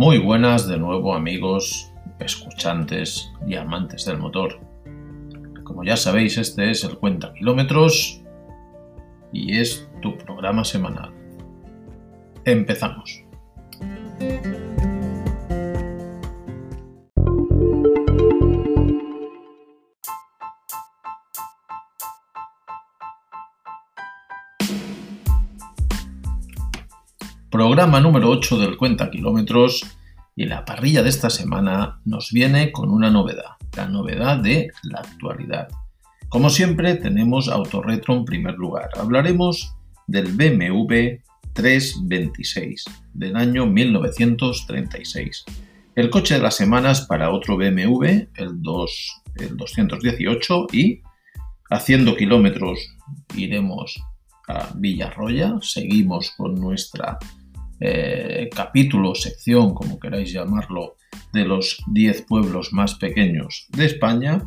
Muy buenas de nuevo amigos, escuchantes y amantes del motor. Como ya sabéis, este es el Cuenta Kilómetros y es tu programa semanal. Empezamos. Programa número 8 del Cuenta Kilómetros y la parrilla de esta semana nos viene con una novedad, la novedad de la actualidad. Como siempre tenemos Autorretro en primer lugar. Hablaremos del BMW 326 del año 1936. El coche de las semanas para otro BMW, el, 2, el 218 y haciendo kilómetros iremos a Villarroya, seguimos con nuestra eh, capítulo, sección, como queráis llamarlo, de los 10 pueblos más pequeños de España.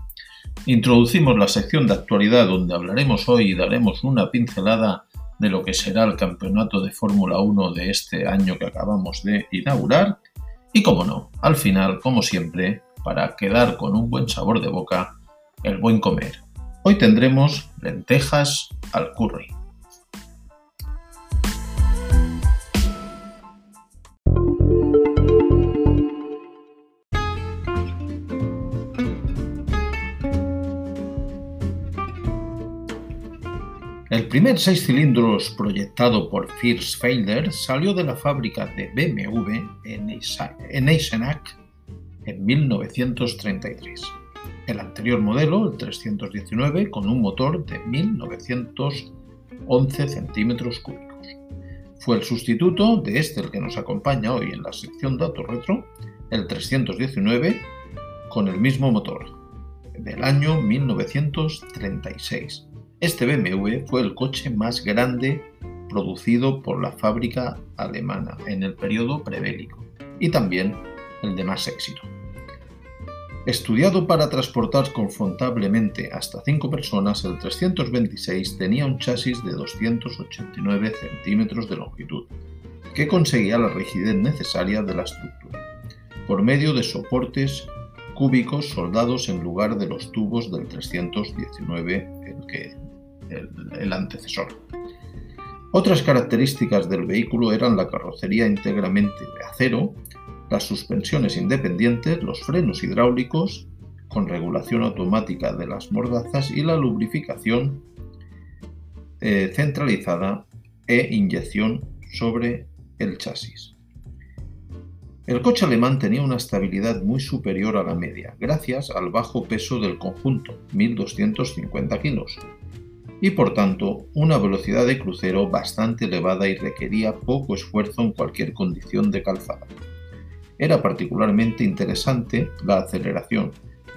Introducimos la sección de actualidad donde hablaremos hoy y daremos una pincelada de lo que será el campeonato de Fórmula 1 de este año que acabamos de inaugurar. Y como no, al final, como siempre, para quedar con un buen sabor de boca, el buen comer. Hoy tendremos lentejas al curry. Primer seis cilindros proyectado por Fritz Felder salió de la fábrica de BMW en Eisenach en 1933. El anterior modelo, el 319, con un motor de 1911 centímetros cúbicos. Fue el sustituto de este el que nos acompaña hoy en la sección Datos Retro, el 319, con el mismo motor, del año 1936 este BMW fue el coche más grande producido por la fábrica alemana en el periodo prebélico y también el de más éxito. Estudiado para transportar confortablemente hasta 5 personas, el 326 tenía un chasis de 289 centímetros de longitud, que conseguía la rigidez necesaria de la estructura, por medio de soportes cúbicos soldados en lugar de los tubos del 319, el que el, antecesor. Otras características del vehículo eran la carrocería íntegramente de acero, las suspensiones independientes, los frenos hidráulicos con regulación automática de las mordazas y la lubrificación eh, centralizada e inyección sobre el chasis. El coche alemán tenía una estabilidad muy superior a la media, gracias al bajo peso del conjunto, 1.250 kilos, y por tanto una velocidad de crucero bastante elevada y requería poco esfuerzo en cualquier condición de calzada. Era particularmente interesante la aceleración,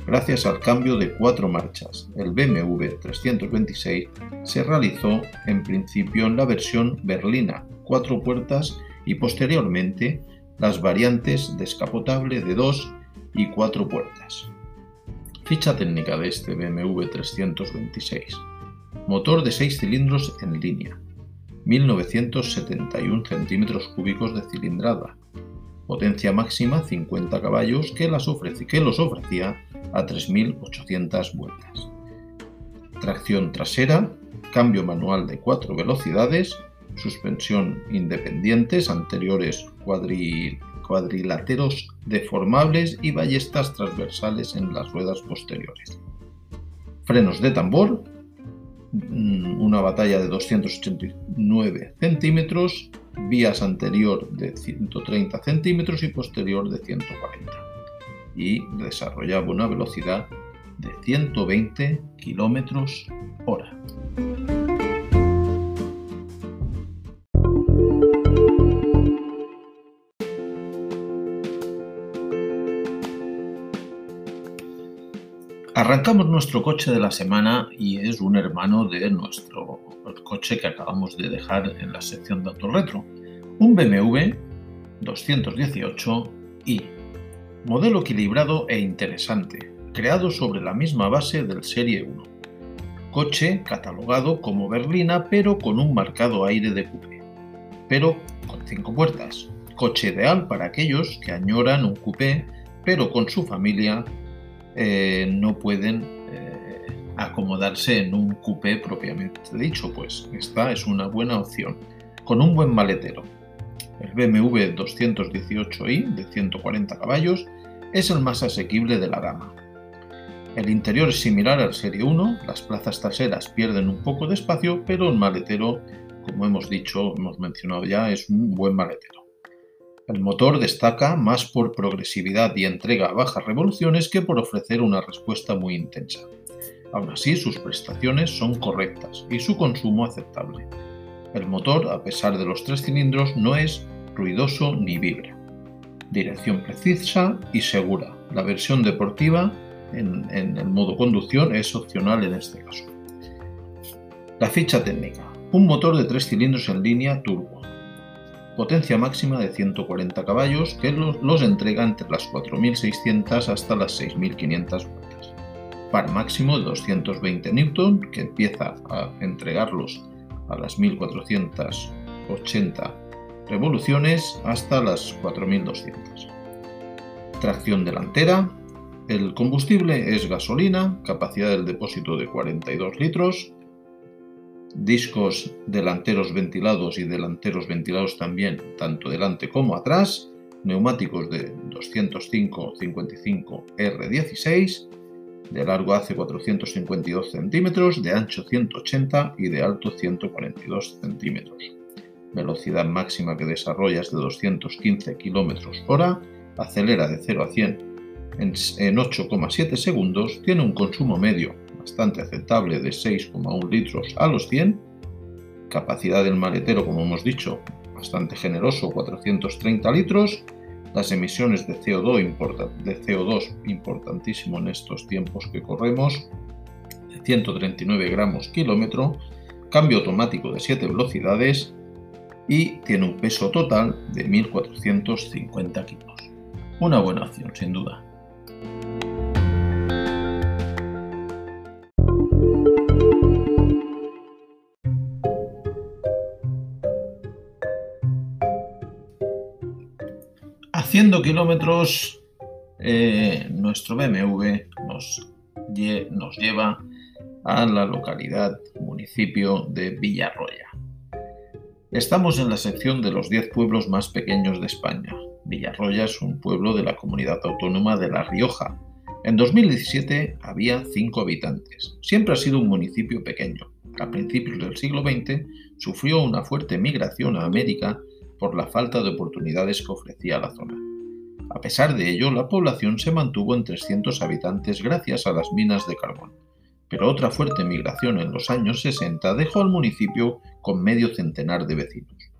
gracias al cambio de cuatro marchas. El BMW 326 se realizó en principio en la versión berlina, cuatro puertas y posteriormente las variantes descapotable de dos y cuatro puertas. Ficha técnica de este BMW 326. Motor de 6 cilindros en línea, 1971 centímetros cúbicos de cilindrada, potencia máxima 50 caballos que, las que los ofrecía a 3.800 vueltas. Tracción trasera, cambio manual de 4 velocidades, suspensión independientes, anteriores cuadriláteros deformables y ballestas transversales en las ruedas posteriores. Frenos de tambor, una batalla de 289 centímetros, vías anterior de 130 centímetros y posterior de 140. Y desarrollaba una velocidad de 120 kilómetros hora. Arrancamos nuestro coche de la semana y es un hermano de nuestro coche que acabamos de dejar en la sección de retro. Un BMW 218i. Modelo equilibrado e interesante, creado sobre la misma base del Serie 1. Coche catalogado como berlina pero con un marcado aire de coupé, pero con cinco puertas, coche ideal para aquellos que añoran un coupé, pero con su familia eh, no pueden eh, acomodarse en un coupé propiamente dicho, pues esta es una buena opción, con un buen maletero. El BMW 218i de 140 caballos es el más asequible de la gama. El interior es similar al Serie 1, las plazas traseras pierden un poco de espacio, pero el maletero, como hemos dicho, hemos mencionado ya, es un buen maletero. El motor destaca más por progresividad y entrega a bajas revoluciones que por ofrecer una respuesta muy intensa. Aún así, sus prestaciones son correctas y su consumo aceptable. El motor, a pesar de los tres cilindros, no es ruidoso ni vibra. Dirección precisa y segura. La versión deportiva en, en el modo conducción es opcional en este caso. La ficha técnica. Un motor de tres cilindros en línea turbo, potencia máxima de 140 caballos que los, entrega entre las 4.600 hasta las 6.500 vueltas. Par máximo de 220 Newton que empieza a entregarlos a las 1.480 revoluciones hasta las 4.200. Tracción delantera. El combustible es gasolina, capacidad del depósito de 42 litros, discos delanteros ventilados y delanteros ventilados también, tanto delante como atrás, neumáticos de 205-55 R16, de largo hace 452 centímetros, de ancho 180 y de alto 142 centímetros. Velocidad máxima que desarrolla es de 215 km hora, acelera de 0 a 100 en 8,7 segundos, tiene un consumo medio bastante aceptable de 6,1 litros a los 100, capacidad del maletero, como hemos dicho, bastante generoso, 430 litros, las emisiones de CO2, de CO2 importantísimo en estos tiempos que corremos, 139 gramos kilómetro, cambio automático de 7 velocidades y tiene un peso total de 1450 kilos. Una buena opción, sin duda. Kilómetros, eh, nuestro BMW nos, nos lleva a la localidad, municipio de Villarroya. Estamos en la sección de los 10 pueblos más pequeños de España. Villarroya es un pueblo de la comunidad autónoma de La Rioja. En 2017 había 5 habitantes. Siempre ha sido un municipio pequeño. A principios del siglo XX sufrió una fuerte migración a América por la falta de oportunidades que ofrecía la zona. A pesar de ello, la población se mantuvo en 300 habitantes gracias a las minas de carbón. Pero otra fuerte migración en los años 60 dejó al municipio con medio centenar de vecinos.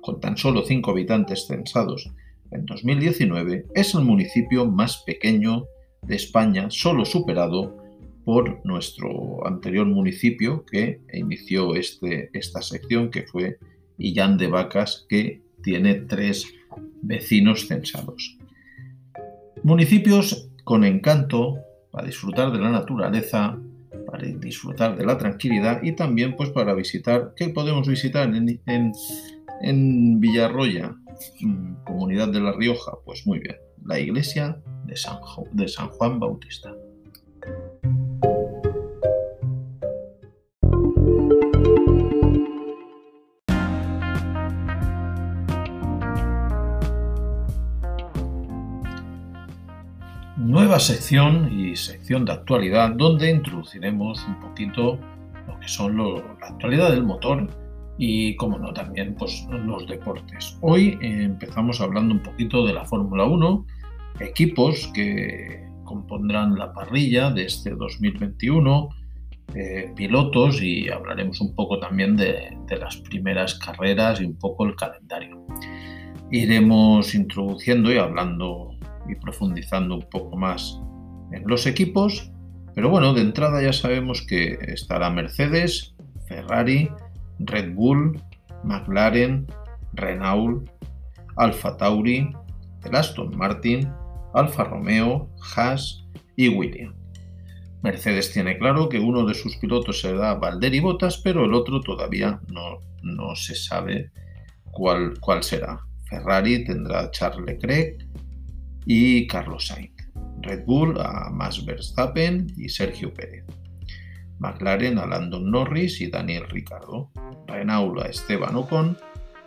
Con tan solo 5 habitantes censados en 2019, es el municipio más pequeño de España, solo superado por nuestro anterior municipio que inició este, esta sección, que fue Illán de Vacas, que tiene tres vecinos censados. Municipios con encanto para disfrutar de la naturaleza, para disfrutar de la tranquilidad y también pues para visitar, ¿qué podemos visitar en, en, Villarroya, mm, comunidad de La Rioja? Pues muy bien, la iglesia de San, de San Juan Bautista. Nueva sección y sección de actualidad donde introduciremos un poquito lo que son la actualidad del motor y, como no, también pues, los deportes. Hoy eh, empezamos hablando un poquito de la Fórmula 1, equipos que compondrán la parrilla de este 2021, eh, pilotos y hablaremos un poco también de, de las primeras carreras y un poco el calendario. Iremos introduciendo y hablando y profundizando un poco más en los equipos. Pero bueno, de entrada ya sabemos que estará Mercedes, Ferrari, Red Bull, McLaren, Renault, Alfa Tauri, el Aston Martin, Alfa Romeo, Haas y Williams. Mercedes tiene claro que uno de sus pilotos será Valtteri Bottas, pero el otro todavía no, no se sabe cuál, cuál será. Ferrari tendrá Charles Leclerc y Carlos Sainz. Red Bull a Max Verstappen y Sergio Pérez. McLaren a Landon Norris y Daniel Ricardo. Renault a Esteban Ocon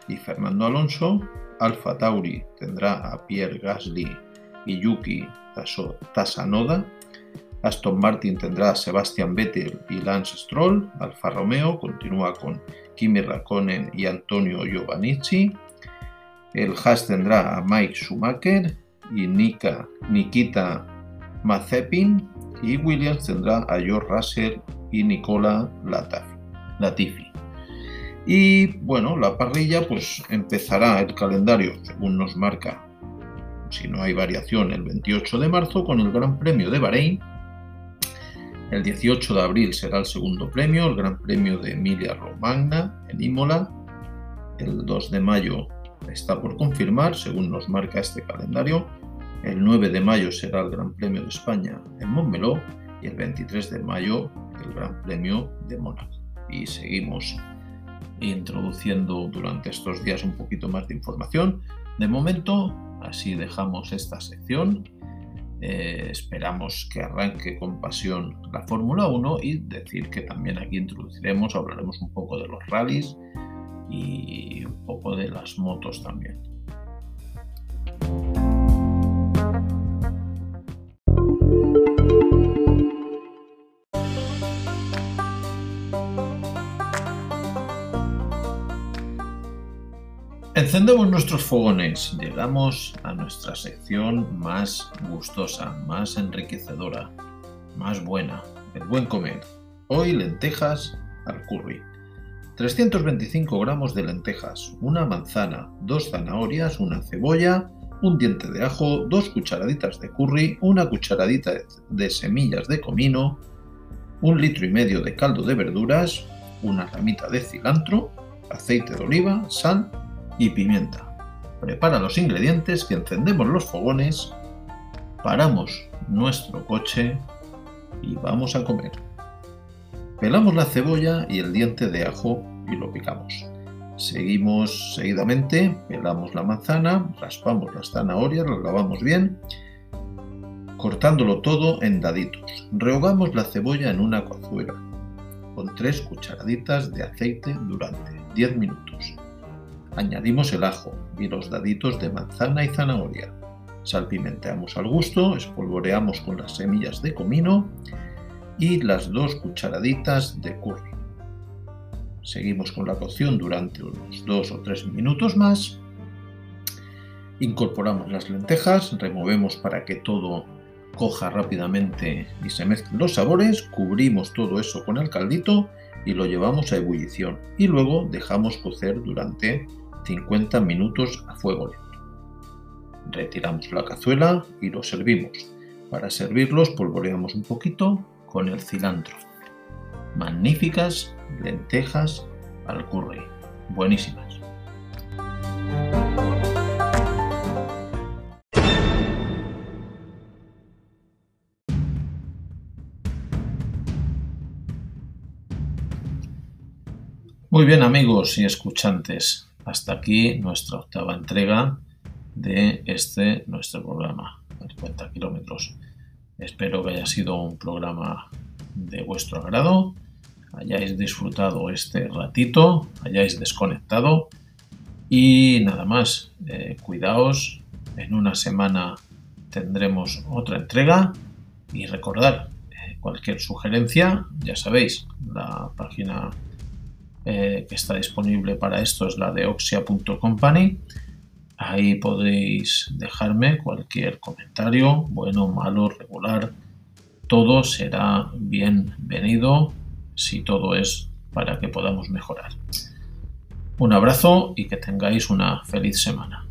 y Fernando Alonso. Alfa Tauri tendrá a Pierre Gasly y Yuki Tasanoda. Aston Martin tendrá a Sebastian Vettel y Lance Stroll. Alfa Romeo continúa con Kimi Raikkonen y Antonio Giovannici. El Haas tendrá a Mike Schumacher y Nika, Nikita Mazepin. Y Williams tendrá a George Russell y Nicola Latifi. Y bueno, la parrilla pues empezará el calendario según nos marca, si no hay variación, el 28 de marzo con el Gran Premio de Bahrein. El 18 de abril será el segundo premio, el Gran Premio de Emilia Romagna en Imola. El 2 de mayo está por confirmar, según nos marca este calendario. El 9 de mayo será el Gran Premio de España en Montmeló y el 23 de mayo el Gran Premio de Mónaco. Y seguimos introduciendo durante estos días un poquito más de información. De momento, así dejamos esta sección. Eh, esperamos que arranque con pasión la Fórmula 1 y decir que también aquí introduciremos, hablaremos un poco de los rallies y un poco de las motos también. Encendemos nuestros fogones, llegamos a nuestra sección más gustosa, más enriquecedora, más buena, el buen comer. Hoy lentejas al curry. 325 gramos de lentejas, una manzana, dos zanahorias, una cebolla, un diente de ajo, dos cucharaditas de curry, una cucharadita de semillas de comino, un litro y medio de caldo de verduras, una ramita de cilantro, aceite de oliva, sal y pimienta. Prepara los ingredientes que encendemos los fogones, paramos nuestro coche y vamos a comer. Pelamos la cebolla y el diente de ajo y lo picamos. Seguimos seguidamente, pelamos la manzana, raspamos las zanahorias, las lavamos bien, cortándolo todo en daditos. Rehogamos la cebolla en una cazuela con tres cucharaditas de aceite durante 10 minutos. Añadimos el ajo y los daditos de manzana y zanahoria. Salpimenteamos al gusto, espolvoreamos con las semillas de comino y las dos cucharaditas de curry. Seguimos con la cocción durante unos dos o tres minutos más. Incorporamos las lentejas, removemos para que todo coja rápidamente y se mezclen los sabores, cubrimos todo eso con el caldito y lo llevamos a ebullición y luego dejamos cocer durante 50 minutos a fuego lento. Retiramos la cazuela y lo servimos. Para servirlos polvoreamos un poquito con el cilantro. Magníficas lentejas al curry. Buenísimas. Muy bien amigos y escuchantes, hasta aquí nuestra octava entrega de este nuestro programa, 50 kilómetros. Espero que haya sido un programa de vuestro agrado, hayáis disfrutado este ratito, hayáis desconectado y nada más, eh, cuidaos, en una semana tendremos otra entrega y recordar eh, cualquier sugerencia, ya sabéis, la página eh, que está disponible para esto es la de oxia.company. Ahí podéis dejarme cualquier comentario, bueno, malo, regular. Todo será bienvenido si todo es para que podamos mejorar. Un abrazo y que tengáis una feliz semana.